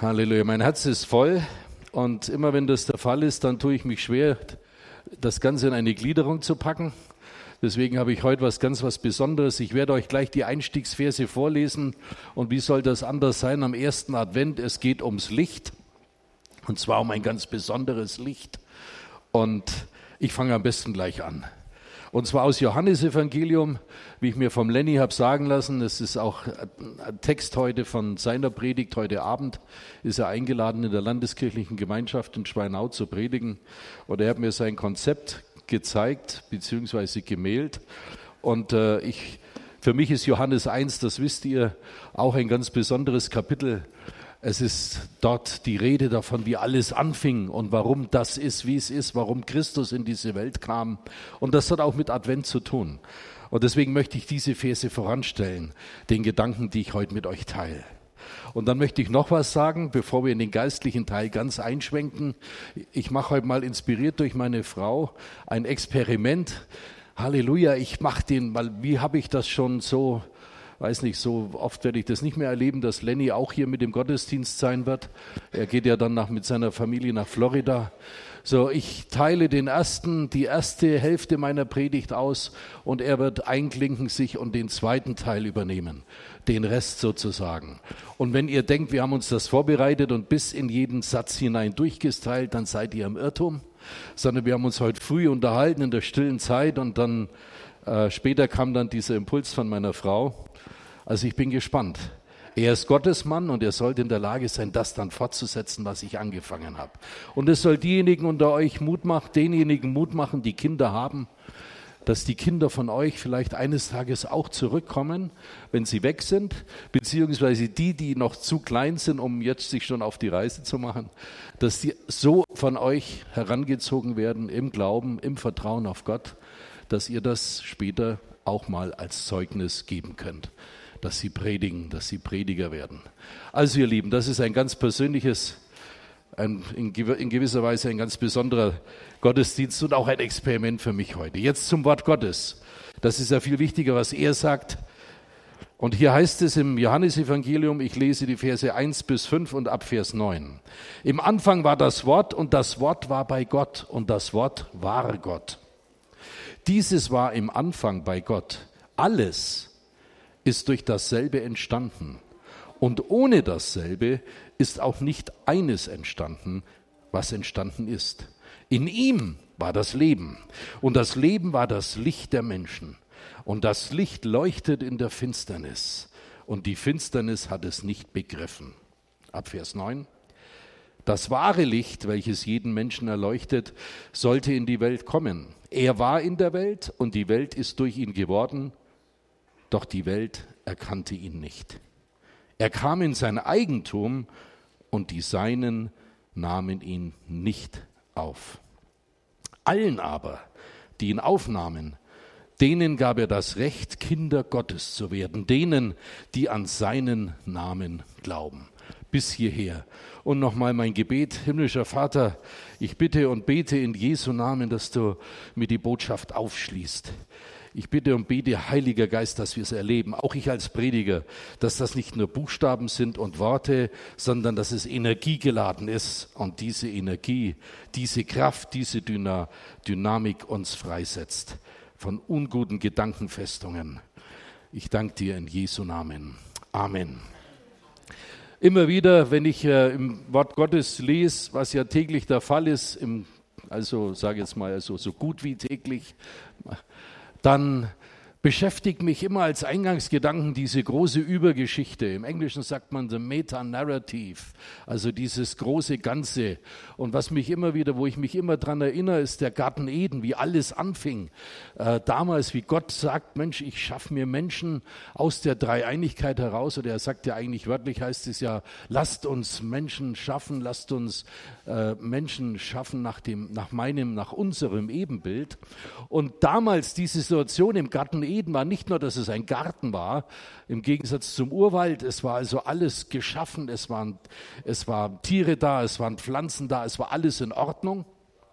Halleluja, mein Herz ist voll und immer wenn das der Fall ist, dann tue ich mich schwer, das Ganze in eine Gliederung zu packen. Deswegen habe ich heute was ganz was Besonderes. Ich werde euch gleich die Einstiegsverse vorlesen. Und wie soll das anders sein am ersten Advent? Es geht ums Licht. Und zwar um ein ganz besonderes Licht. Und ich fange am besten gleich an. Und zwar aus Johannesevangelium, wie ich mir vom Lenny habe sagen lassen. Es ist auch ein Text heute von seiner Predigt. Heute Abend ist er eingeladen, in der landeskirchlichen Gemeinschaft in Schweinau zu predigen. Und er hat mir sein Konzept gezeigt, beziehungsweise gemailt. Und äh, ich, für mich ist Johannes 1, das wisst ihr, auch ein ganz besonderes Kapitel es ist dort die Rede davon, wie alles anfing und warum das ist, wie es ist, warum Christus in diese Welt kam. Und das hat auch mit Advent zu tun. Und deswegen möchte ich diese Verse voranstellen, den Gedanken, die ich heute mit euch teile. Und dann möchte ich noch was sagen, bevor wir in den geistlichen Teil ganz einschwenken. Ich mache heute mal inspiriert durch meine Frau ein Experiment. Halleluja, ich mache den, weil wie habe ich das schon so weiß nicht, so oft werde ich das nicht mehr erleben, dass Lenny auch hier mit dem Gottesdienst sein wird. Er geht ja dann nach, mit seiner Familie nach Florida. So, ich teile den ersten, die erste Hälfte meiner Predigt aus und er wird einklinken sich und den zweiten Teil übernehmen. Den Rest sozusagen. Und wenn ihr denkt, wir haben uns das vorbereitet und bis in jeden Satz hinein durchgesteilt, dann seid ihr im Irrtum. Sondern wir haben uns heute früh unterhalten in der stillen Zeit und dann äh, später kam dann dieser Impuls von meiner Frau. Also ich bin gespannt. Er ist Gottes Mann und er sollte in der Lage sein, das dann fortzusetzen, was ich angefangen habe. Und es soll diejenigen unter euch Mut machen, denjenigen Mut machen, die Kinder haben, dass die Kinder von euch vielleicht eines Tages auch zurückkommen, wenn sie weg sind, beziehungsweise die, die noch zu klein sind, um jetzt sich schon auf die Reise zu machen, dass die so von euch herangezogen werden im Glauben, im Vertrauen auf Gott, dass ihr das später auch mal als Zeugnis geben könnt dass sie predigen, dass sie Prediger werden. Also ihr Lieben, das ist ein ganz persönliches, ein, in, gewisser Weise ein ganz besonderer Gottesdienst und auch ein Experiment für mich heute. Jetzt zum Wort Gottes. Das ist ja viel wichtiger, was er sagt. Und hier heißt es im Johannesevangelium, ich lese die Verse 1 bis 5 und ab Vers 9. Im Anfang war das Wort und das Wort war bei Gott und das Wort war Gott. Dieses war im Anfang bei Gott. Alles ist durch dasselbe entstanden. Und ohne dasselbe ist auch nicht eines entstanden, was entstanden ist. In ihm war das Leben. Und das Leben war das Licht der Menschen. Und das Licht leuchtet in der Finsternis. Und die Finsternis hat es nicht begriffen. Ab Vers 9. Das wahre Licht, welches jeden Menschen erleuchtet, sollte in die Welt kommen. Er war in der Welt und die Welt ist durch ihn geworden, doch die Welt erkannte ihn nicht. Er kam in sein Eigentum und die Seinen nahmen ihn nicht auf. Allen aber, die ihn aufnahmen, denen gab er das Recht, Kinder Gottes zu werden, denen, die an seinen Namen glauben. Bis hierher. Und nochmal mein Gebet, himmlischer Vater, ich bitte und bete in Jesu Namen, dass du mir die Botschaft aufschließt. Ich bitte und bete, Heiliger Geist, dass wir es erleben, auch ich als Prediger, dass das nicht nur Buchstaben sind und Worte, sondern dass es energiegeladen ist und diese Energie, diese Kraft, diese Dyna Dynamik uns freisetzt von unguten Gedankenfestungen. Ich danke dir in Jesu Namen. Amen. Immer wieder, wenn ich äh, im Wort Gottes lese, was ja täglich der Fall ist, im, also sage jetzt mal also so gut wie täglich, dann beschäftigt mich immer als Eingangsgedanken diese große Übergeschichte. Im Englischen sagt man the Meta-Narrative, also dieses große Ganze. Und was mich immer wieder, wo ich mich immer dran erinnere, ist der Garten Eden, wie alles anfing. Äh, damals, wie Gott sagt, Mensch, ich schaffe mir Menschen aus der Dreieinigkeit heraus. Oder er sagt ja eigentlich wörtlich, heißt es ja, lasst uns Menschen schaffen, lasst uns äh, Menschen schaffen nach dem, nach meinem, nach unserem Ebenbild. Und damals diese Situation im Garten Eden war nicht nur, dass es ein Garten war, im Gegensatz zum Urwald, es war also alles geschaffen, es waren, es waren Tiere da, es waren Pflanzen da, es war alles in Ordnung.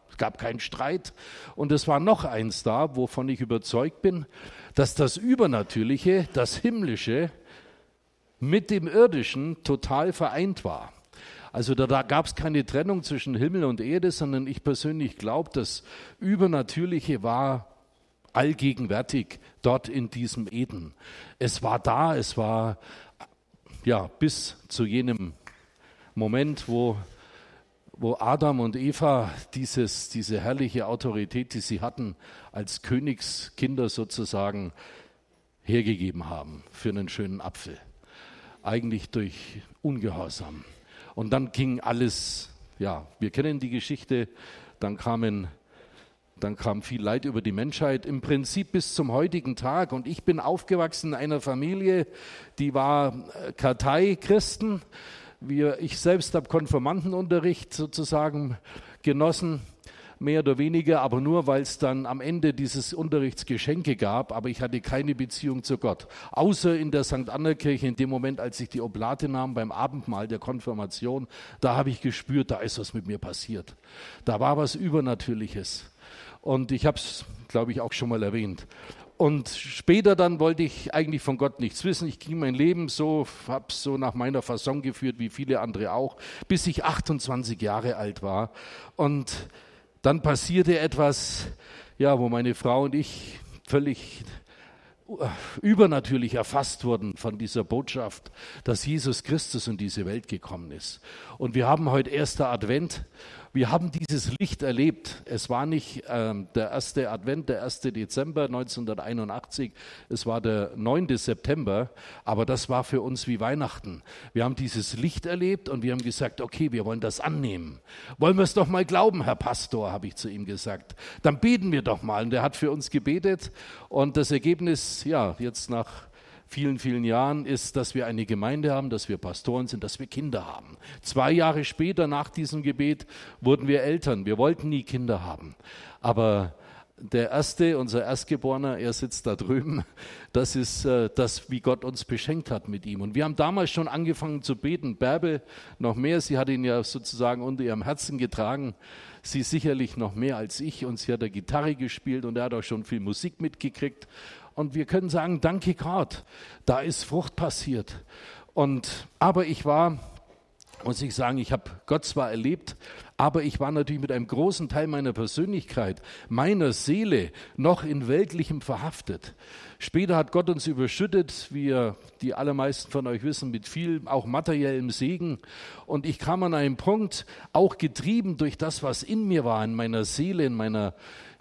Es gab keinen Streit. Und es war noch eins da, wovon ich überzeugt bin, dass das Übernatürliche, das Himmlische mit dem Irdischen total vereint war. Also da, da gab es keine Trennung zwischen Himmel und Erde, sondern ich persönlich glaube, das Übernatürliche war allgegenwärtig dort in diesem Eden. Es war da, es war ja bis zu jenem Moment, wo, wo Adam und Eva dieses, diese herrliche Autorität, die sie hatten, als Königskinder sozusagen hergegeben haben für einen schönen Apfel. Eigentlich durch Ungehorsam. Und dann ging alles, ja, wir kennen die Geschichte, dann kamen dann kam viel Leid über die Menschheit, im Prinzip bis zum heutigen Tag. Und ich bin aufgewachsen in einer Familie, die war äh, Kartei-Christen. Ich selbst habe Konformantenunterricht sozusagen genossen, mehr oder weniger, aber nur, weil es dann am Ende dieses Unterrichts Geschenke gab, aber ich hatte keine Beziehung zu Gott. Außer in der St. Anna-Kirche, in dem Moment, als ich die Oblate nahm beim Abendmahl der Konfirmation, da habe ich gespürt, da ist was mit mir passiert. Da war was Übernatürliches. Und ich habe es, glaube ich, auch schon mal erwähnt. Und später dann wollte ich eigentlich von Gott nichts wissen. Ich ging mein Leben so, habe so nach meiner Fasson geführt, wie viele andere auch, bis ich 28 Jahre alt war. Und dann passierte etwas, ja, wo meine Frau und ich völlig übernatürlich erfasst wurden von dieser Botschaft, dass Jesus Christus in diese Welt gekommen ist. Und wir haben heute erster Advent wir haben dieses Licht erlebt. Es war nicht ähm, der erste Advent, der 1. Dezember 1981, es war der 9. September, aber das war für uns wie Weihnachten. Wir haben dieses Licht erlebt und wir haben gesagt, okay, wir wollen das annehmen. Wollen wir es doch mal glauben, Herr Pastor, habe ich zu ihm gesagt. Dann beten wir doch mal. Und er hat für uns gebetet und das Ergebnis, ja, jetzt nach vielen, vielen Jahren ist, dass wir eine Gemeinde haben, dass wir Pastoren sind, dass wir Kinder haben. Zwei Jahre später nach diesem Gebet wurden wir Eltern. Wir wollten nie Kinder haben. Aber der erste, unser Erstgeborener, er sitzt da drüben. Das ist äh, das, wie Gott uns beschenkt hat mit ihm. Und wir haben damals schon angefangen zu beten. Bärbel noch mehr. Sie hat ihn ja sozusagen unter ihrem Herzen getragen. Sie sicherlich noch mehr als ich. Und sie hat der Gitarre gespielt und er hat auch schon viel Musik mitgekriegt. Und wir können sagen, danke Gott, da ist Frucht passiert. Und, aber ich war, muss ich sagen, ich habe Gott zwar erlebt, aber ich war natürlich mit einem großen Teil meiner Persönlichkeit, meiner Seele noch in Weltlichem verhaftet. Später hat Gott uns überschüttet, wie die allermeisten von euch wissen, mit viel auch materiellem Segen. Und ich kam an einen Punkt, auch getrieben durch das, was in mir war, in meiner Seele, in meiner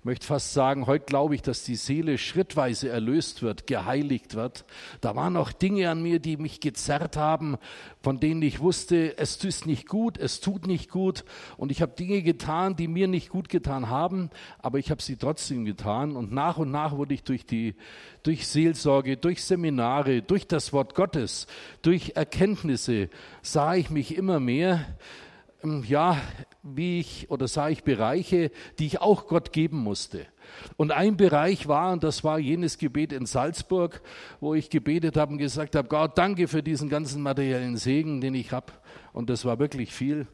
möchte fast sagen, heute glaube ich, dass die Seele schrittweise erlöst wird, geheiligt wird. Da waren auch Dinge an mir, die mich gezerrt haben, von denen ich wusste, es ist nicht gut, es tut nicht gut. Und ich habe Dinge getan, die mir nicht gut getan haben, aber ich habe sie trotzdem getan. Und nach und nach wurde ich durch die, durch Seelsorge, durch Seminare, durch das Wort Gottes, durch Erkenntnisse sah ich mich immer mehr ja, wie ich oder sah ich Bereiche, die ich auch Gott geben musste. Und ein Bereich war, und das war jenes Gebet in Salzburg, wo ich gebetet habe und gesagt habe, Gott, danke für diesen ganzen materiellen Segen, den ich habe. Und das war wirklich viel.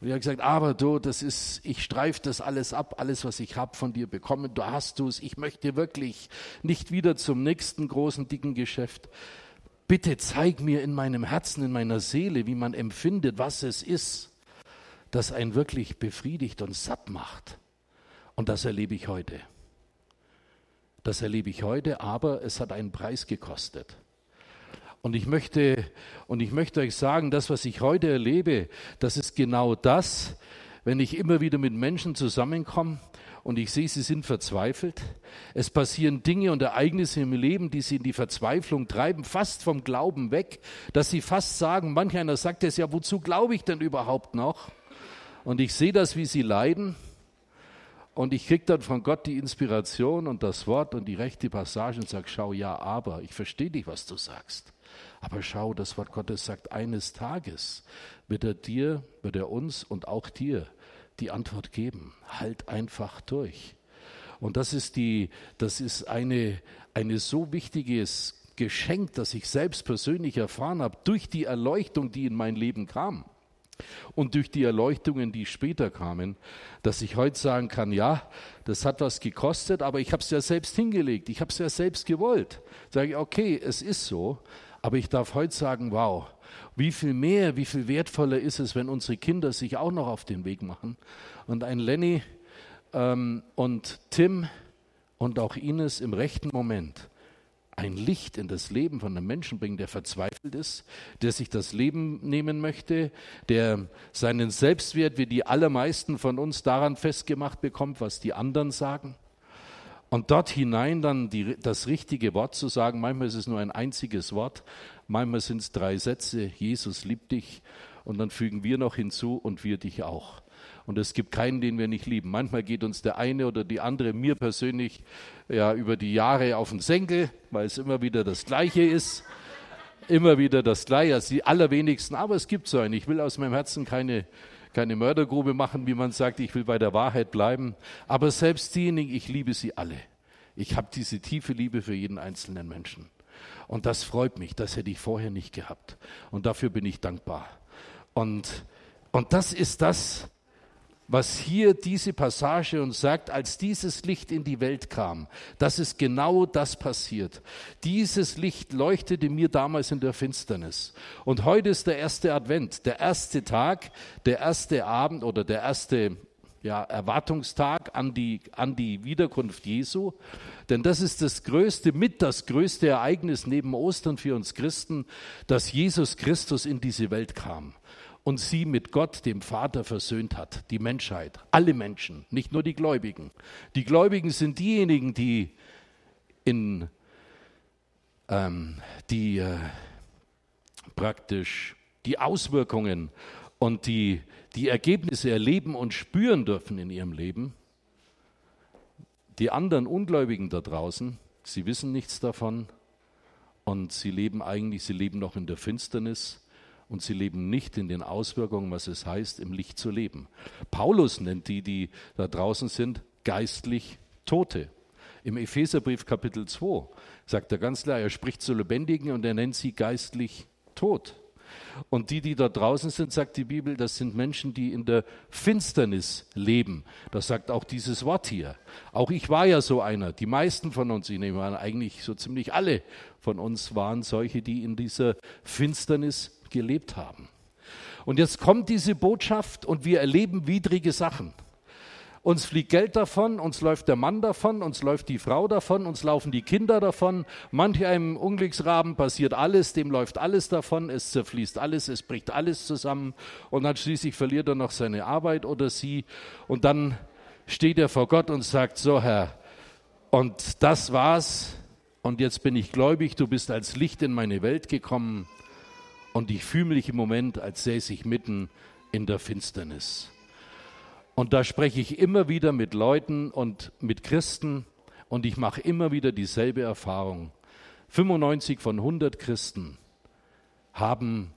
Und ich habe gesagt, aber du, das ist, ich streife das alles ab, alles, was ich habe von dir bekommen, du hast es. Ich möchte wirklich nicht wieder zum nächsten großen, dicken Geschäft. Bitte zeig mir in meinem Herzen, in meiner Seele, wie man empfindet, was es ist das einen wirklich befriedigt und satt macht. Und das erlebe ich heute. Das erlebe ich heute, aber es hat einen Preis gekostet. Und ich möchte, und ich möchte euch sagen, das, was ich heute erlebe, das ist genau das, wenn ich immer wieder mit Menschen zusammenkomme und ich sehe, sie sind verzweifelt. Es passieren Dinge und Ereignisse im Leben, die sie in die Verzweiflung treiben, fast vom Glauben weg, dass sie fast sagen, manch einer sagt es ja, wozu glaube ich denn überhaupt noch? Und ich sehe das, wie sie leiden. Und ich kriege dann von Gott die Inspiration und das Wort und die rechte Passage und sage, schau, ja, aber, ich verstehe dich, was du sagst. Aber schau, das Wort Gottes sagt, eines Tages wird er dir, wird er uns und auch dir die Antwort geben. Halt einfach durch. Und das ist die, das ist eine, eine so wichtiges Geschenk, das ich selbst persönlich erfahren habe, durch die Erleuchtung, die in mein Leben kam. Und durch die Erleuchtungen, die später kamen, dass ich heute sagen kann, ja, das hat was gekostet, aber ich habe es ja selbst hingelegt, ich habe es ja selbst gewollt. Sage ich, okay, es ist so, aber ich darf heute sagen, wow, Wie viel mehr, wie viel wertvoller ist es, wenn unsere Kinder sich auch noch auf den Weg machen. Und ein Lenny ähm, und Tim und auch Ines im rechten Moment ein Licht in das Leben von einem Menschen bringen, der verzweifelt ist, der sich das Leben nehmen möchte, der seinen Selbstwert wie die allermeisten von uns daran festgemacht bekommt, was die anderen sagen. Und dort hinein dann die, das richtige Wort zu sagen, manchmal ist es nur ein einziges Wort, manchmal sind es drei Sätze, Jesus liebt dich, und dann fügen wir noch hinzu und wir dich auch. Und es gibt keinen, den wir nicht lieben. Manchmal geht uns der eine oder die andere, mir persönlich, ja, über die Jahre auf den Senkel, weil es immer wieder das Gleiche ist. Immer wieder das Gleiche, also die allerwenigsten. Aber es gibt so einen. Ich will aus meinem Herzen keine, keine Mördergrube machen, wie man sagt. Ich will bei der Wahrheit bleiben. Aber selbst diejenigen, ich liebe sie alle. Ich habe diese tiefe Liebe für jeden einzelnen Menschen. Und das freut mich. Das hätte ich vorher nicht gehabt. Und dafür bin ich dankbar. Und, und das ist das, was hier diese Passage uns sagt, als dieses Licht in die Welt kam, dass es genau das passiert. Dieses Licht leuchtete mir damals in der Finsternis. Und heute ist der erste Advent, der erste Tag, der erste Abend oder der erste ja, Erwartungstag an die, an die Wiederkunft Jesu. Denn das ist das größte, mit das größte Ereignis neben Ostern für uns Christen, dass Jesus Christus in diese Welt kam und sie mit Gott, dem Vater, versöhnt hat. Die Menschheit, alle Menschen, nicht nur die Gläubigen. Die Gläubigen sind diejenigen, die in ähm, die äh, praktisch die Auswirkungen und die, die Ergebnisse erleben und spüren dürfen in ihrem Leben. Die anderen Ungläubigen da draußen, sie wissen nichts davon und sie leben eigentlich, sie leben noch in der Finsternis und sie leben nicht in den Auswirkungen, was es heißt, im Licht zu leben. Paulus nennt die, die da draußen sind, geistlich Tote. Im Epheserbrief Kapitel 2 sagt er ganz klar, er spricht zu Lebendigen und er nennt sie geistlich tot. Und die, die da draußen sind, sagt die Bibel, das sind Menschen, die in der Finsternis leben. Das sagt auch dieses Wort hier. Auch ich war ja so einer. Die meisten von uns, ich nehme an, eigentlich so ziemlich alle von uns waren solche, die in dieser Finsternis gelebt haben. Und jetzt kommt diese Botschaft und wir erleben widrige Sachen. Uns fliegt Geld davon, uns läuft der Mann davon, uns läuft die Frau davon, uns laufen die Kinder davon. Manch einem Unglücksraben passiert alles, dem läuft alles davon, es zerfließt alles, es bricht alles zusammen und dann schließlich verliert er noch seine Arbeit oder sie und dann steht er vor Gott und sagt, so Herr, und das war's und jetzt bin ich gläubig, du bist als Licht in meine Welt gekommen und ich fühle mich im Moment, als säße ich mitten in der Finsternis. Und da spreche ich immer wieder mit Leuten und mit Christen und ich mache immer wieder dieselbe Erfahrung. 95 von 100 Christen haben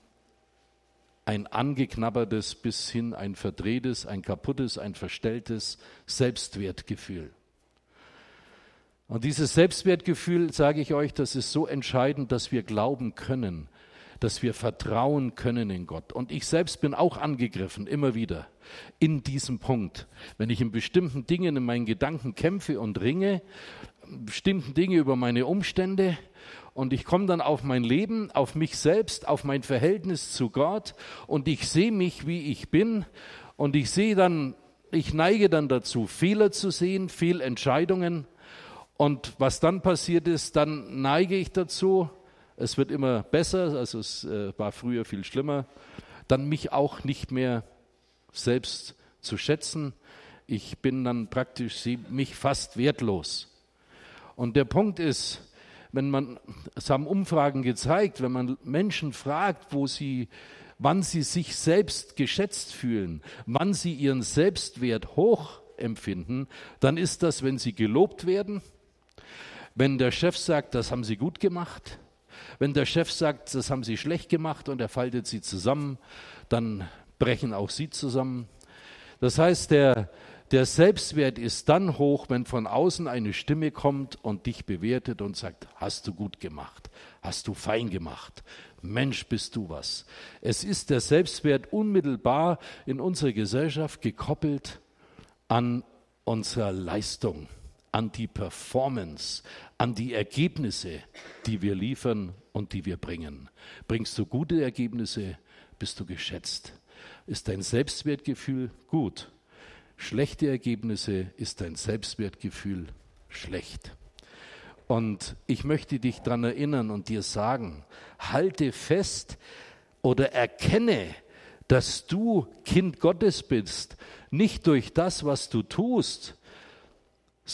ein angeknabbertes bis hin ein verdrehtes, ein kaputtes, ein verstelltes Selbstwertgefühl. Und dieses Selbstwertgefühl, sage ich euch, das ist so entscheidend, dass wir glauben können, dass wir vertrauen können in Gott. Und ich selbst bin auch angegriffen, immer wieder, in diesem Punkt. Wenn ich in bestimmten Dingen in meinen Gedanken kämpfe und ringe, bestimmten Dinge über meine Umstände, und ich komme dann auf mein Leben, auf mich selbst, auf mein Verhältnis zu Gott, und ich sehe mich, wie ich bin, und ich sehe dann, ich neige dann dazu, Fehler zu sehen, Fehlentscheidungen, und was dann passiert ist, dann neige ich dazu, es wird immer besser, also es äh, war früher viel schlimmer, dann mich auch nicht mehr selbst zu schätzen. Ich bin dann praktisch mich fast wertlos. Und der Punkt ist, wenn man, es haben Umfragen gezeigt, wenn man Menschen fragt, wo sie, wann sie sich selbst geschätzt fühlen, wann sie ihren Selbstwert hoch empfinden, dann ist das, wenn sie gelobt werden, wenn der Chef sagt, das haben sie gut gemacht, wenn der Chef sagt, das haben Sie schlecht gemacht und er faltet Sie zusammen, dann brechen auch Sie zusammen. Das heißt, der, der Selbstwert ist dann hoch, wenn von außen eine Stimme kommt und dich bewertet und sagt, hast du gut gemacht, hast du fein gemacht, Mensch bist du was. Es ist der Selbstwert unmittelbar in unserer Gesellschaft gekoppelt an unserer Leistung an die Performance, an die Ergebnisse, die wir liefern und die wir bringen. Bringst du gute Ergebnisse, bist du geschätzt. Ist dein Selbstwertgefühl gut? Schlechte Ergebnisse ist dein Selbstwertgefühl schlecht. Und ich möchte dich daran erinnern und dir sagen, halte fest oder erkenne, dass du Kind Gottes bist, nicht durch das, was du tust,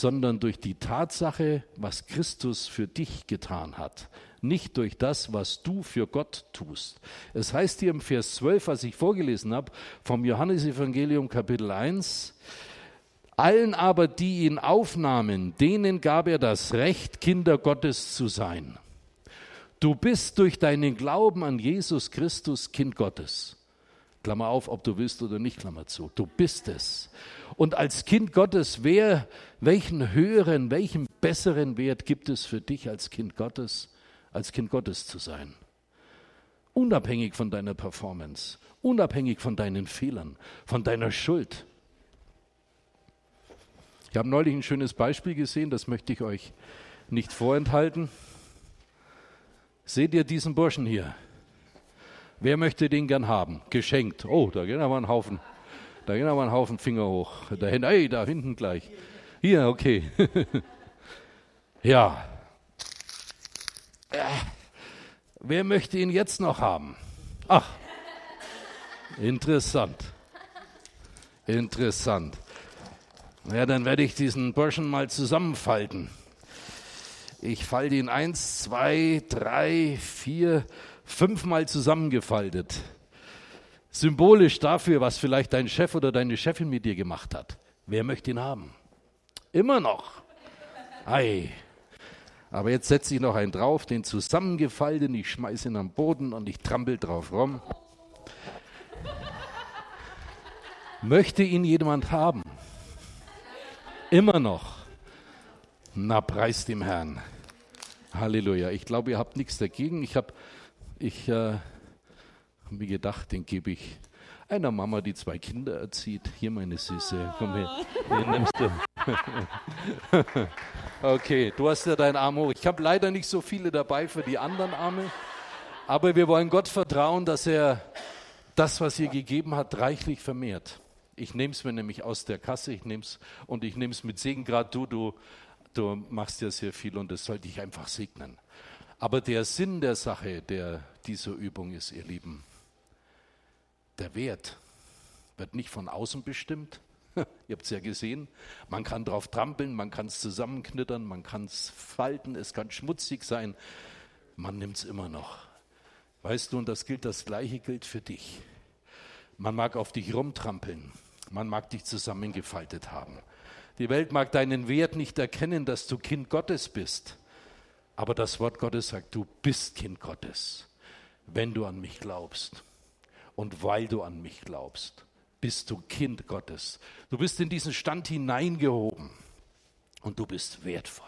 sondern durch die Tatsache, was Christus für dich getan hat, nicht durch das, was du für Gott tust. Es heißt hier im Vers 12, was ich vorgelesen habe, vom Johannesevangelium Kapitel 1, allen aber, die ihn aufnahmen, denen gab er das Recht, Kinder Gottes zu sein. Du bist durch deinen Glauben an Jesus Christus Kind Gottes. Klammer auf, ob du willst oder nicht, Klammer zu. Du bist es. Und als Kind Gottes, wer, welchen höheren, welchen besseren Wert gibt es für dich als Kind Gottes, als Kind Gottes zu sein? Unabhängig von deiner Performance, unabhängig von deinen Fehlern, von deiner Schuld. Ich habe neulich ein schönes Beispiel gesehen, das möchte ich euch nicht vorenthalten. Seht ihr diesen Burschen hier? Wer möchte den gern haben? Geschenkt. Oh, da gehen aber ein Haufen. Da gehen aber ein Haufen Finger hoch. Da hinten, ey, da hinten gleich. Hier, okay. ja. Äh, wer möchte ihn jetzt noch haben? Ach, interessant. Interessant. Ja, dann werde ich diesen Burschen mal zusammenfalten. Ich falte ihn eins, zwei, drei, vier, fünfmal zusammengefaltet. Symbolisch dafür, was vielleicht dein Chef oder deine Chefin mit dir gemacht hat. Wer möchte ihn haben? Immer noch. Ei. Aber jetzt setze ich noch einen drauf, den zusammengefalteten, ich schmeiße ihn am Boden und ich trampel drauf rum. Möchte ihn jemand haben? Immer noch. Na, preis dem Herrn. Halleluja. Ich glaube, ihr habt nichts dagegen. Ich habe ich äh, mir gedacht, den gebe ich einer Mama, die zwei Kinder erzieht. Hier, meine Süße, komm her. Den nimmst du. okay, du hast ja deinen Arm hoch. Ich habe leider nicht so viele dabei für die anderen Arme, aber wir wollen Gott vertrauen, dass er das, was er gegeben hat, reichlich vermehrt. Ich nehme es mir nämlich aus der Kasse, ich nehme es und ich nehme es mit Segen. Gerade du, du, du machst ja sehr viel und das sollte ich einfach segnen. Aber der Sinn der Sache, der dieser Übung ist, ihr Lieben, der Wert wird nicht von außen bestimmt. Ihr habt es ja gesehen. Man kann drauf trampeln, man kann es zusammenknittern, man kann es falten, es kann schmutzig sein. Man nimmt es immer noch. Weißt du, und das gilt, das Gleiche gilt für dich. Man mag auf dich rumtrampeln, man mag dich zusammengefaltet haben. Die Welt mag deinen Wert nicht erkennen, dass du Kind Gottes bist. Aber das Wort Gottes sagt, du bist Kind Gottes, wenn du an mich glaubst. Und weil du an mich glaubst, bist du Kind Gottes. Du bist in diesen Stand hineingehoben und du bist wertvoll.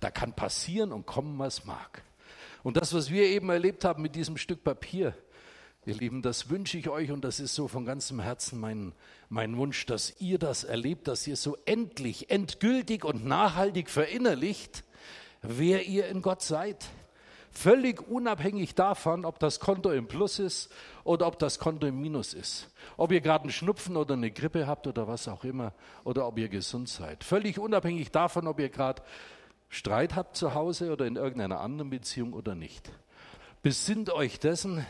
Da kann passieren und kommen, was mag. Und das, was wir eben erlebt haben mit diesem Stück Papier, ihr Lieben, das wünsche ich euch und das ist so von ganzem Herzen mein, mein Wunsch, dass ihr das erlebt, dass ihr so endlich, endgültig und nachhaltig verinnerlicht, wer ihr in Gott seid. Völlig unabhängig davon, ob das Konto im Plus ist oder ob das Konto im Minus ist. Ob ihr gerade einen Schnupfen oder eine Grippe habt oder was auch immer oder ob ihr gesund seid. Völlig unabhängig davon, ob ihr gerade Streit habt zu Hause oder in irgendeiner anderen Beziehung oder nicht. Besinnt euch dessen,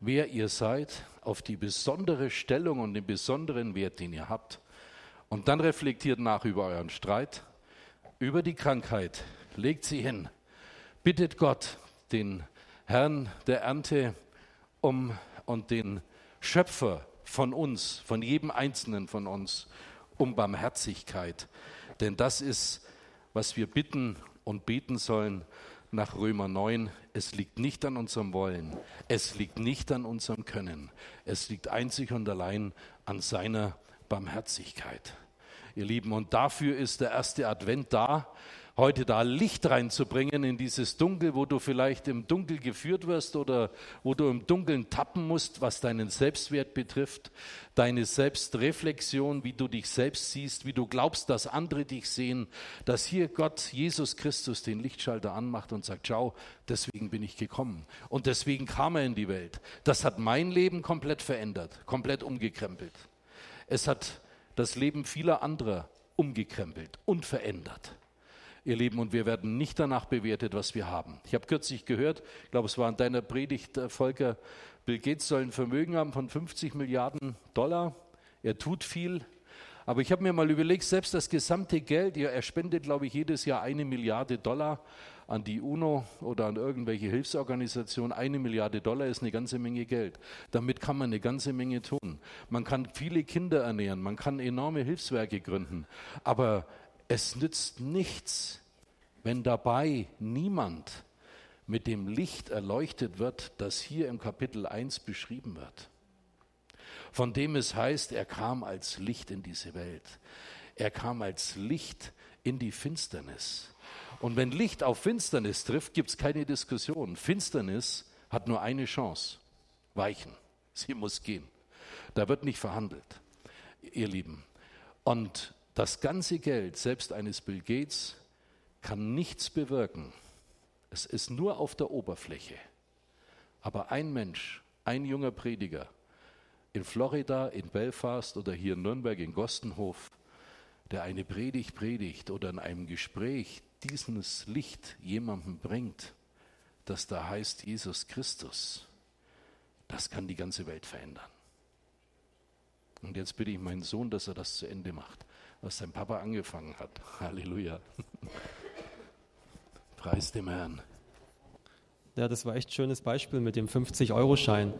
wer ihr seid, auf die besondere Stellung und den besonderen Wert, den ihr habt. Und dann reflektiert nach über euren Streit, über die Krankheit, legt sie hin. Bittet Gott, den Herrn der Ernte, um und den Schöpfer von uns, von jedem Einzelnen von uns, um Barmherzigkeit. Denn das ist, was wir bitten und beten sollen nach Römer 9. Es liegt nicht an unserem Wollen, es liegt nicht an unserem Können, es liegt einzig und allein an seiner Barmherzigkeit. Ihr Lieben, und dafür ist der erste Advent da, heute da Licht reinzubringen in dieses Dunkel, wo du vielleicht im Dunkel geführt wirst oder wo du im Dunkeln tappen musst, was deinen Selbstwert betrifft, deine Selbstreflexion, wie du dich selbst siehst, wie du glaubst, dass andere dich sehen, dass hier Gott, Jesus Christus, den Lichtschalter anmacht und sagt, schau, deswegen bin ich gekommen und deswegen kam er in die Welt. Das hat mein Leben komplett verändert, komplett umgekrempelt. Es hat das Leben vieler anderer umgekrempelt und verändert ihr Lieben, und wir werden nicht danach bewertet, was wir haben. Ich habe kürzlich gehört, ich glaube, es war in deiner Predigt, äh, Volker, Bill Gates soll ein Vermögen haben von 50 Milliarden Dollar. Er tut viel. Aber ich habe mir mal überlegt, selbst das gesamte Geld, er spendet, glaube ich, jedes Jahr eine Milliarde Dollar an die UNO oder an irgendwelche Hilfsorganisationen. Eine Milliarde Dollar ist eine ganze Menge Geld. Damit kann man eine ganze Menge tun. Man kann viele Kinder ernähren, man kann enorme Hilfswerke gründen. Aber es nützt nichts, wenn dabei niemand mit dem Licht erleuchtet wird, das hier im Kapitel 1 beschrieben wird. Von dem es heißt, er kam als Licht in diese Welt. Er kam als Licht in die Finsternis. Und wenn Licht auf Finsternis trifft, gibt es keine Diskussion. Finsternis hat nur eine Chance, weichen. Sie muss gehen. Da wird nicht verhandelt, ihr Lieben. Und das ganze Geld, selbst eines Bill Gates, kann nichts bewirken. Es ist nur auf der Oberfläche. Aber ein Mensch, ein junger Prediger in Florida, in Belfast oder hier in Nürnberg, in Gostenhof, der eine Predigt predigt oder in einem Gespräch dieses Licht jemandem bringt, das da heißt Jesus Christus, das kann die ganze Welt verändern. Und jetzt bitte ich meinen Sohn, dass er das zu Ende macht was sein Papa angefangen hat. Halleluja. Preis dem Herrn. Ja, das war echt ein schönes Beispiel mit dem 50-Euro-Schein.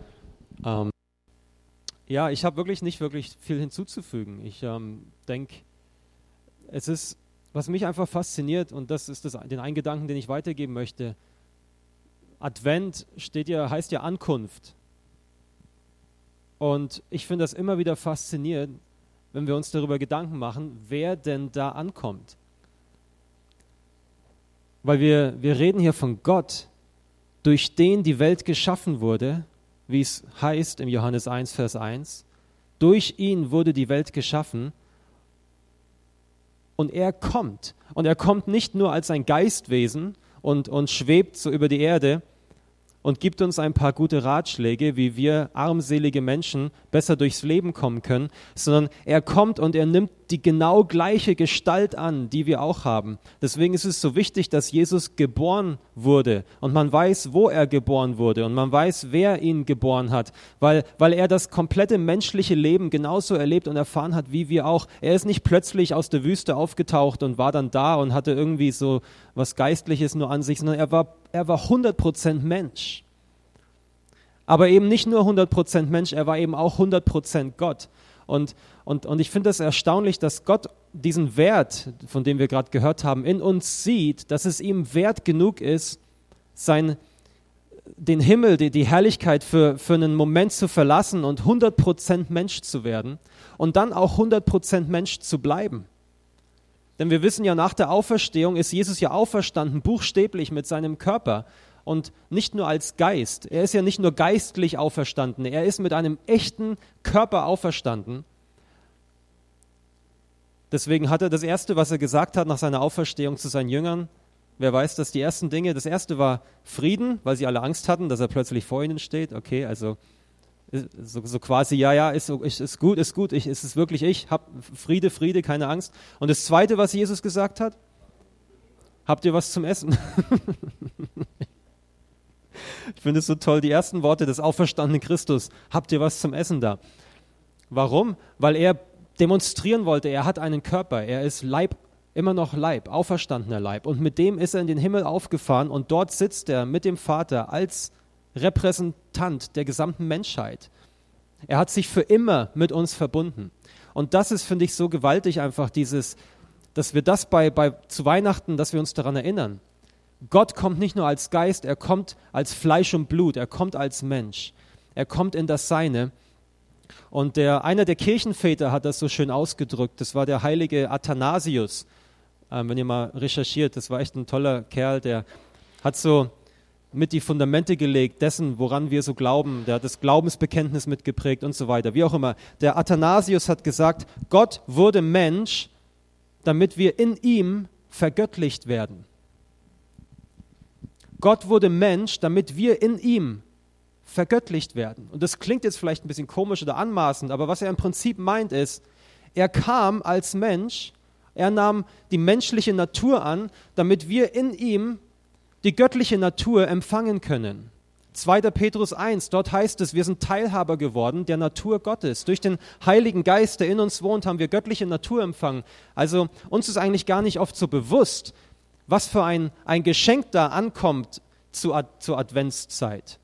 Ähm, ja, ich habe wirklich nicht wirklich viel hinzuzufügen. Ich ähm, denke, es ist, was mich einfach fasziniert, und das ist das, den einen Gedanken, den ich weitergeben möchte. Advent steht ja, heißt ja Ankunft. Und ich finde das immer wieder faszinierend, wenn wir uns darüber Gedanken machen, wer denn da ankommt. Weil wir, wir reden hier von Gott, durch den die Welt geschaffen wurde, wie es heißt im Johannes 1, Vers 1. Durch ihn wurde die Welt geschaffen und er kommt. Und er kommt nicht nur als ein Geistwesen und, und schwebt so über die Erde, und gibt uns ein paar gute Ratschläge, wie wir armselige Menschen besser durchs Leben kommen können, sondern er kommt und er nimmt die genau gleiche Gestalt an, die wir auch haben. Deswegen ist es so wichtig, dass Jesus geboren wurde und man weiß, wo er geboren wurde und man weiß, wer ihn geboren hat, weil, weil er das komplette menschliche Leben genauso erlebt und erfahren hat, wie wir auch. Er ist nicht plötzlich aus der Wüste aufgetaucht und war dann da und hatte irgendwie so was Geistliches nur an sich, sondern er war, er war 100% Mensch. Aber eben nicht nur 100% Mensch, er war eben auch 100% Gott. Und, und, und ich finde es das erstaunlich, dass Gott diesen Wert, von dem wir gerade gehört haben, in uns sieht, dass es ihm wert genug ist, sein, den Himmel, die, die Herrlichkeit für, für einen Moment zu verlassen und 100% Mensch zu werden und dann auch 100% Mensch zu bleiben. Denn wir wissen ja, nach der Auferstehung ist Jesus ja auferstanden, buchstäblich mit seinem Körper und nicht nur als Geist. Er ist ja nicht nur geistlich auferstanden, er ist mit einem echten Körper auferstanden. Deswegen hat er das Erste, was er gesagt hat nach seiner Auferstehung zu seinen Jüngern, wer weiß, dass die ersten Dinge, das Erste war Frieden, weil sie alle Angst hatten, dass er plötzlich vor ihnen steht. Okay, also so, so, quasi, ja, ja, ist, ist, gut, ist gut, ich, ist es wirklich ich, hab Friede, Friede, keine Angst. Und das Zweite, was Jesus gesagt hat, habt ihr was zum Essen? ich finde es so toll, die ersten Worte des auferstandenen Christus, habt ihr was zum Essen da? Warum? Weil er demonstrieren wollte, er hat einen Körper, er ist Leib, immer noch Leib, auferstandener Leib. Und mit dem ist er in den Himmel aufgefahren und dort sitzt er mit dem Vater als Repräsentant der gesamten Menschheit. Er hat sich für immer mit uns verbunden. Und das ist, finde ich, so gewaltig einfach, dieses, dass wir das bei, bei zu Weihnachten, dass wir uns daran erinnern. Gott kommt nicht nur als Geist, er kommt als Fleisch und Blut, er kommt als Mensch. Er kommt in das Seine. Und der, einer der Kirchenväter hat das so schön ausgedrückt, das war der heilige Athanasius. ähm, wenn ihr mal recherchiert. Das war echt ein toller Kerl, der hat so mit die Fundamente gelegt dessen, woran wir so glauben. Der hat das Glaubensbekenntnis mitgeprägt und so weiter. Wie auch immer. Der Athanasius hat gesagt, Gott wurde Mensch, damit wir in ihm vergöttlicht werden. Gott wurde Mensch, damit wir in ihm vergöttlicht werden. Und das klingt jetzt vielleicht ein bisschen komisch oder anmaßend, aber was er im Prinzip meint ist, er kam als Mensch, er nahm die menschliche Natur an, damit wir in ihm die göttliche Natur empfangen können. 2. Petrus 1, dort heißt es, wir sind Teilhaber geworden der Natur Gottes. Durch den Heiligen Geist, der in uns wohnt, haben wir göttliche Natur empfangen. Also uns ist eigentlich gar nicht oft so bewusst, was für ein, ein Geschenk da ankommt zu, zur Adventszeit.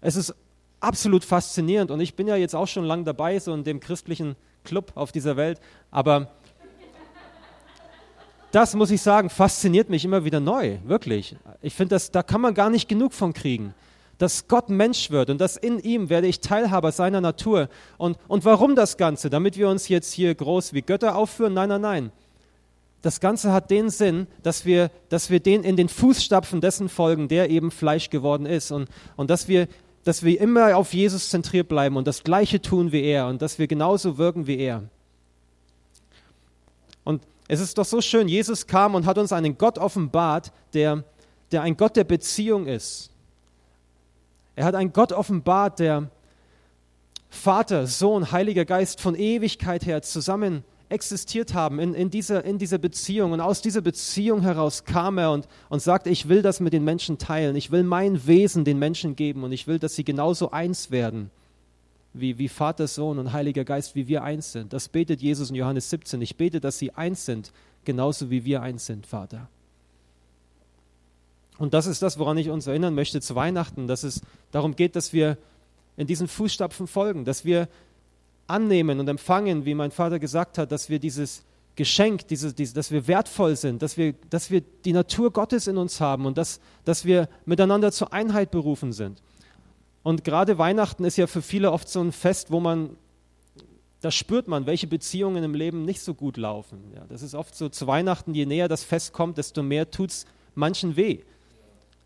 Es ist absolut faszinierend und ich bin ja jetzt auch schon lange dabei, so in dem christlichen Club auf dieser Welt, aber das muss ich sagen, fasziniert mich immer wieder neu, wirklich. Ich finde, da kann man gar nicht genug von kriegen. Dass Gott Mensch wird und dass in ihm werde ich Teilhaber seiner Natur. Und, und warum das Ganze? Damit wir uns jetzt hier groß wie Götter aufführen? Nein, nein, nein. Das Ganze hat den Sinn, dass wir, dass wir den in den Fußstapfen dessen folgen, der eben Fleisch geworden ist. Und, und dass, wir, dass wir immer auf Jesus zentriert bleiben und das Gleiche tun wie er und dass wir genauso wirken wie er. Und es ist doch so schön, Jesus kam und hat uns einen Gott offenbart, der, der ein Gott der Beziehung ist. Er hat einen Gott offenbart, der Vater, Sohn, Heiliger Geist von Ewigkeit her zusammen existiert haben in, in, dieser, in dieser Beziehung. Und aus dieser Beziehung heraus kam er und, und sagte, ich will das mit den Menschen teilen. Ich will mein Wesen den Menschen geben und ich will, dass sie genauso eins werden wie, wie Vater, Sohn und Heiliger Geist, wie wir eins sind. Das betet Jesus in Johannes 17. Ich bete, dass sie eins sind, genauso wie wir eins sind, Vater. Und das ist das, woran ich uns erinnern möchte zu Weihnachten, dass es darum geht, dass wir in diesen Fußstapfen folgen, dass wir annehmen und empfangen, wie mein Vater gesagt hat, dass wir dieses Geschenk, dieses, dieses, dass wir wertvoll sind, dass wir, dass wir die Natur Gottes in uns haben und dass, dass wir miteinander zur Einheit berufen sind. Und gerade Weihnachten ist ja für viele oft so ein Fest, wo man, da spürt man, welche Beziehungen im Leben nicht so gut laufen. Ja, das ist oft so zu Weihnachten, je näher das Fest kommt, desto mehr tut es manchen weh.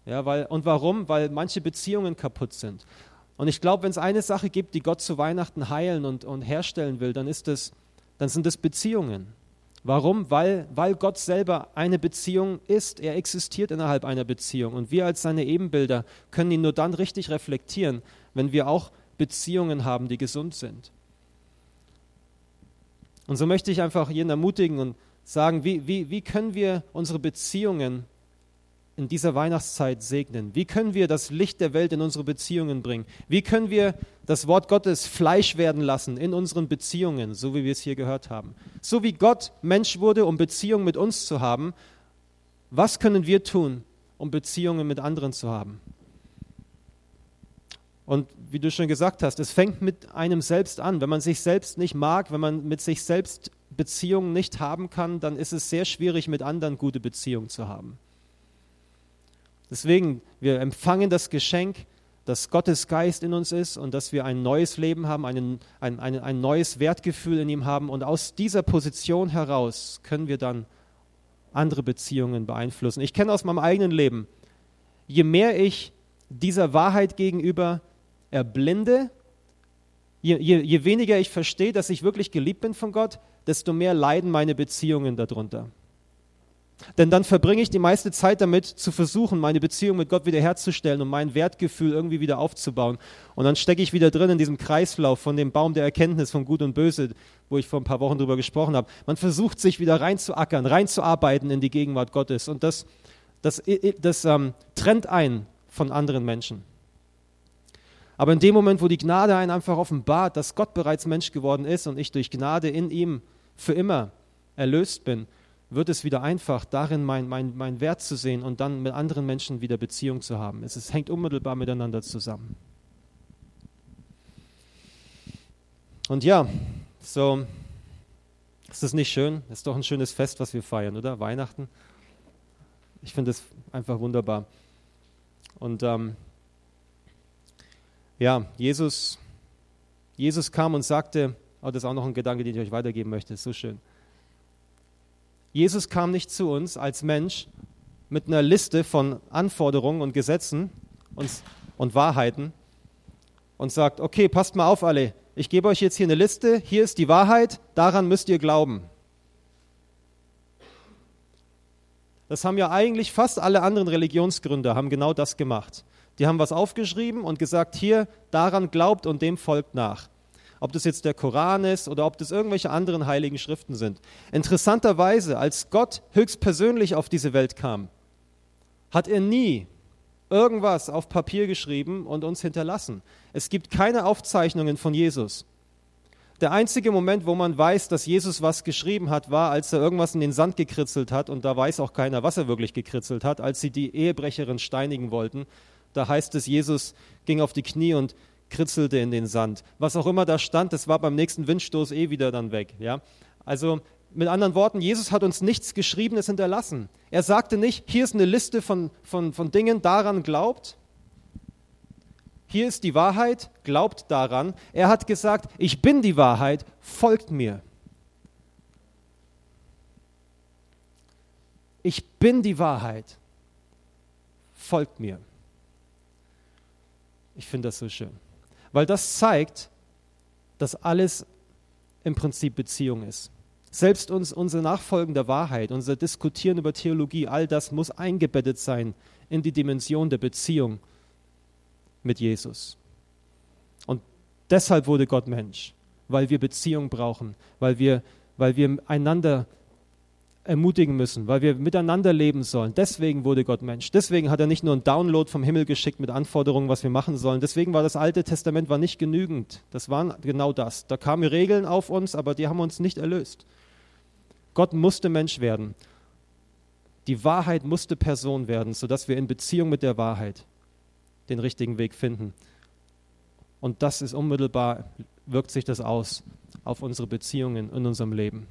Ja, weil, und warum? Weil manche Beziehungen kaputt sind. Und ich glaube, wenn es eine Sache gibt, die Gott zu Weihnachten heilen und, und herstellen will, dann, ist das, dann sind es Beziehungen. Warum? Weil, weil Gott selber eine Beziehung ist. Er existiert innerhalb einer Beziehung. Und wir als seine Ebenbilder können ihn nur dann richtig reflektieren, wenn wir auch Beziehungen haben, die gesund sind. Und so möchte ich einfach jeden ermutigen und sagen, wie, wie, wie können wir unsere Beziehungen in dieser Weihnachtszeit segnen? Wie können wir das Licht der Welt in unsere Beziehungen bringen? Wie können wir das Wort Gottes Fleisch werden lassen in unseren Beziehungen, so wie wir es hier gehört haben? So wie Gott Mensch wurde, um Beziehungen mit uns zu haben, was können wir tun, um Beziehungen mit anderen zu haben? Und wie du schon gesagt hast, es fängt mit einem selbst an. Wenn man sich selbst nicht mag, wenn man mit sich selbst Beziehungen nicht haben kann, dann ist es sehr schwierig, mit anderen gute Beziehungen zu haben. Deswegen, wir empfangen das Geschenk, dass Gottes Geist in uns ist und dass wir ein neues Leben haben, einen, ein, ein, ein neues Wertgefühl in ihm haben. Und aus dieser Position heraus können wir dann andere Beziehungen beeinflussen. Ich kenne aus meinem eigenen Leben, je mehr ich dieser Wahrheit gegenüber erblinde, je, je, je weniger ich verstehe, dass ich wirklich geliebt bin von Gott, desto mehr leiden meine Beziehungen darunter. Denn dann verbringe ich die meiste Zeit damit, zu versuchen, meine Beziehung mit Gott wiederherzustellen und mein Wertgefühl irgendwie wieder aufzubauen. Und dann stecke ich wieder drin in diesem Kreislauf von dem Baum der Erkenntnis von Gut und Böse, wo ich vor ein paar Wochen drüber gesprochen habe. Man versucht sich wieder reinzuackern, reinzuarbeiten in die Gegenwart Gottes. Und das, das, das ähm, trennt ein von anderen Menschen. Aber in dem Moment, wo die Gnade einen einfach offenbart, dass Gott bereits Mensch geworden ist und ich durch Gnade in ihm für immer erlöst bin, wird es wieder einfach, darin meinen mein, mein Wert zu sehen und dann mit anderen Menschen wieder Beziehung zu haben. Es, es hängt unmittelbar miteinander zusammen. Und ja, so ist das nicht schön? Ist doch ein schönes Fest, was wir feiern, oder? Weihnachten. Ich finde es einfach wunderbar. Und ähm, ja, Jesus, Jesus kam und sagte, oh, das ist auch noch ein Gedanke, den ich euch weitergeben möchte, ist so schön. Jesus kam nicht zu uns als Mensch mit einer Liste von Anforderungen und Gesetzen und, und Wahrheiten und sagt, okay, passt mal auf alle, ich gebe euch jetzt hier eine Liste, hier ist die Wahrheit, daran müsst ihr glauben. Das haben ja eigentlich fast alle anderen Religionsgründer, haben genau das gemacht. Die haben was aufgeschrieben und gesagt, hier, daran glaubt und dem folgt nach. Ob das jetzt der Koran ist oder ob das irgendwelche anderen heiligen Schriften sind. Interessanterweise, als Gott höchstpersönlich auf diese Welt kam, hat er nie irgendwas auf Papier geschrieben und uns hinterlassen. Es gibt keine Aufzeichnungen von Jesus. Der einzige Moment, wo man weiß, dass Jesus was geschrieben hat, war, als er irgendwas in den Sand gekritzelt hat. Und da weiß auch keiner, was er wirklich gekritzelt hat, als sie die Ehebrecherin steinigen wollten. Da heißt es, Jesus ging auf die Knie und kritzelte in den Sand. Was auch immer da stand, das war beim nächsten Windstoß eh wieder dann weg. Ja? Also mit anderen Worten, Jesus hat uns nichts Geschriebenes hinterlassen. Er sagte nicht, hier ist eine Liste von, von, von Dingen, daran glaubt, hier ist die Wahrheit, glaubt daran. Er hat gesagt, ich bin die Wahrheit, folgt mir. Ich bin die Wahrheit, folgt mir. Ich finde das so schön, weil das zeigt, dass alles im Prinzip Beziehung ist. Selbst uns, unser Nachfolgen der Wahrheit, unser Diskutieren über Theologie, all das muss eingebettet sein in die Dimension der Beziehung mit Jesus. Und deshalb wurde Gott Mensch, weil wir Beziehung brauchen, weil wir, weil wir einander ermutigen müssen, weil wir miteinander leben sollen. Deswegen wurde Gott Mensch. Deswegen hat er nicht nur einen Download vom Himmel geschickt mit Anforderungen, was wir machen sollen. Deswegen war das Alte Testament war nicht genügend. Das war genau das. Da kamen Regeln auf uns, aber die haben uns nicht erlöst. Gott musste Mensch werden. Die Wahrheit musste Person werden, sodass wir in Beziehung mit der Wahrheit den richtigen Weg finden. Und das ist unmittelbar, wirkt sich das aus auf unsere Beziehungen in unserem Leben.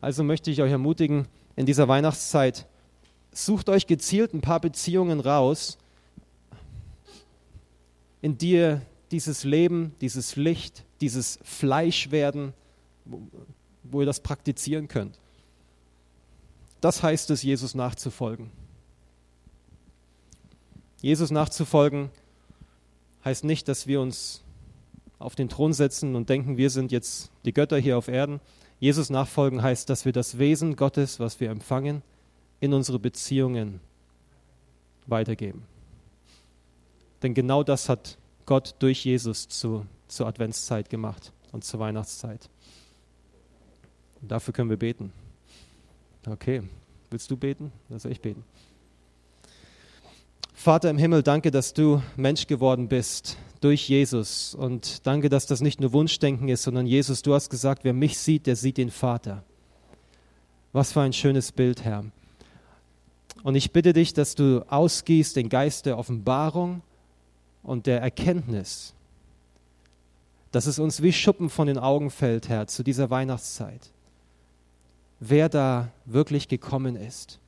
Also möchte ich euch ermutigen, in dieser Weihnachtszeit, sucht euch gezielt ein paar Beziehungen raus, in die ihr dieses Leben, dieses Licht, dieses Fleischwerden, wo ihr das praktizieren könnt. Das heißt es, Jesus nachzufolgen. Jesus nachzufolgen heißt nicht, dass wir uns auf den Thron setzen und denken, wir sind jetzt die Götter hier auf Erden. Jesus nachfolgen heißt, dass wir das Wesen Gottes, was wir empfangen, in unsere Beziehungen weitergeben. Denn genau das hat Gott durch Jesus zu, zur Adventszeit gemacht und zur Weihnachtszeit. Und dafür können wir beten. Okay, willst du beten? Dann soll ich beten. Vater im Himmel, danke, dass du Mensch geworden bist durch Jesus. Und danke, dass das nicht nur Wunschdenken ist, sondern Jesus, du hast gesagt, wer mich sieht, der sieht den Vater. Was für ein schönes Bild, Herr. Und ich bitte dich, dass du ausgießt den Geist der Offenbarung und der Erkenntnis, dass es uns wie Schuppen von den Augen fällt, Herr, zu dieser Weihnachtszeit, wer da wirklich gekommen ist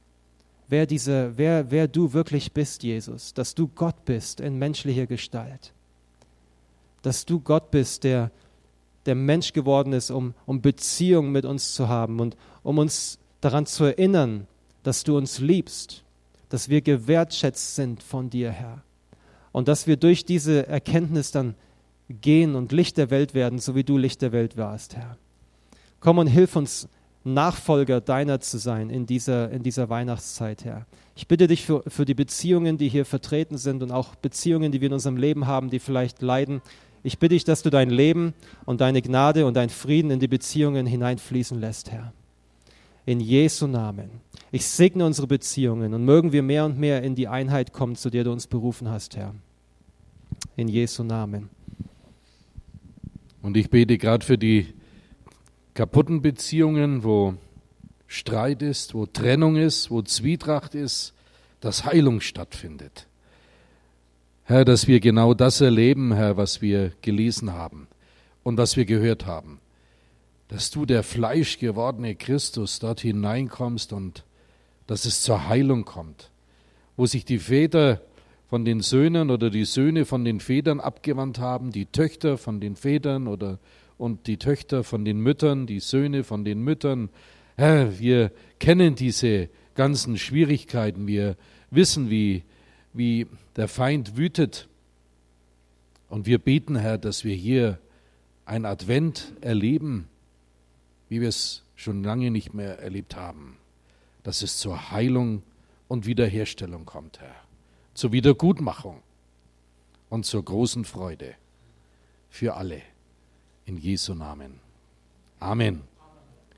wer, diese, wer, wer du wirklich bist, Jesus, dass du Gott bist in menschlicher Gestalt, dass du Gott bist, der, der Mensch geworden ist, um, um Beziehung mit uns zu haben und um uns daran zu erinnern, dass du uns liebst, dass wir gewertschätzt sind von dir, Herr. Und dass wir durch diese Erkenntnis dann gehen und Licht der Welt werden, so wie du Licht der Welt warst, Herr. Komm und hilf uns, Nachfolger deiner zu sein in dieser, in dieser Weihnachtszeit, Herr. Ich bitte dich für, für die Beziehungen, die hier vertreten sind und auch Beziehungen, die wir in unserem Leben haben, die vielleicht leiden. Ich bitte dich, dass du dein Leben und deine Gnade und dein Frieden in die Beziehungen hineinfließen lässt, Herr. In Jesu Namen. Ich segne unsere Beziehungen und mögen wir mehr und mehr in die Einheit kommen, zu der du uns berufen hast, Herr. In Jesu Namen. Und ich bete gerade für die kaputten Beziehungen, wo Streit ist, wo Trennung ist, wo Zwietracht ist, dass Heilung stattfindet. Herr, dass wir genau das erleben, Herr, was wir gelesen haben und was wir gehört haben. Dass du, der fleischgewordene Christus, dort hineinkommst und dass es zur Heilung kommt. Wo sich die Väter von den Söhnen oder die Söhne von den Vätern abgewandt haben, die Töchter von den Vätern oder und die Töchter von den Müttern, die Söhne von den Müttern. Herr, wir kennen diese ganzen Schwierigkeiten. Wir wissen, wie, wie der Feind wütet. Und wir beten, Herr, dass wir hier ein Advent erleben, wie wir es schon lange nicht mehr erlebt haben. Dass es zur Heilung und Wiederherstellung kommt, Herr. Zur Wiedergutmachung und zur großen Freude für alle. In Jesu Namen. Amen.